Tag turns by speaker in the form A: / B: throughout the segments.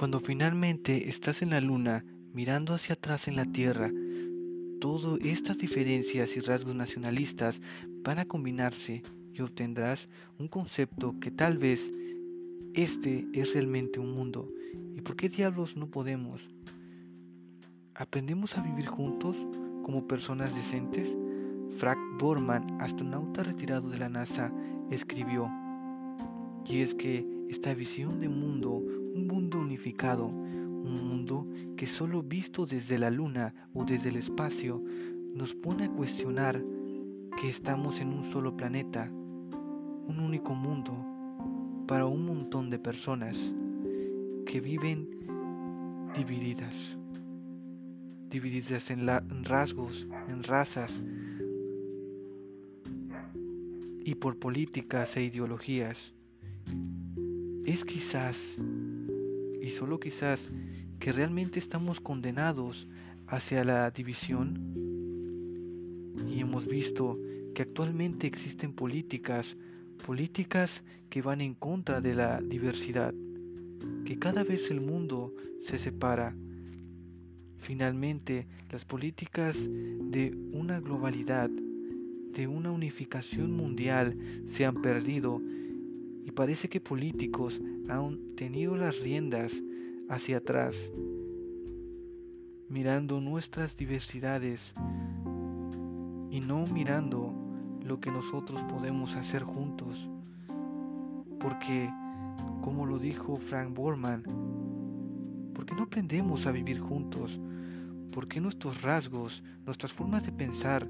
A: Cuando finalmente estás en la luna, mirando hacia atrás en la Tierra, todas estas diferencias y rasgos nacionalistas van a combinarse y obtendrás un concepto que tal vez este es realmente un mundo. ¿Y por qué diablos no podemos? ¿Aprendemos a vivir juntos como personas decentes? Frank Borman, astronauta retirado de la NASA, escribió, y es que esta visión de mundo, un mundo unificado, un mundo que solo visto desde la luna o desde el espacio, nos pone a cuestionar que estamos en un solo planeta, un único mundo, para un montón de personas que viven divididas, divididas en, rasgos, en razas y por políticas e ideologías. Es quizás, y solo quizás, que realmente estamos condenados hacia la división y hemos visto que actualmente existen políticas políticas que van en contra de la diversidad, que cada vez el mundo se separa. Finalmente, las políticas de una globalidad, de una unificación mundial se han perdido y parece que políticos han tenido las riendas hacia atrás, mirando nuestras diversidades y no mirando lo que nosotros podemos hacer juntos. Porque, como lo dijo Frank Borman, ¿por qué no aprendemos a vivir juntos? ¿Por qué nuestros rasgos, nuestras formas de pensar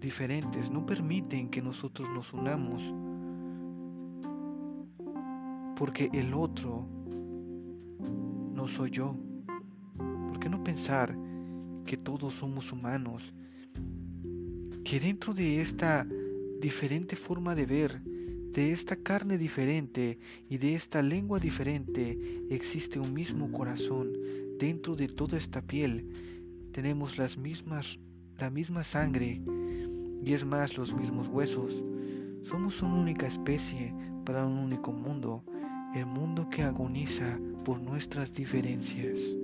A: diferentes no permiten que nosotros nos unamos? Porque el otro no soy yo. ¿Por qué no pensar que todos somos humanos? Que dentro de esta diferente forma de ver, de esta carne diferente y de esta lengua diferente existe un mismo corazón dentro de toda esta piel. Tenemos las mismas, la misma sangre y es más los mismos huesos. Somos una única especie para un único mundo, el mundo que agoniza por nuestras diferencias.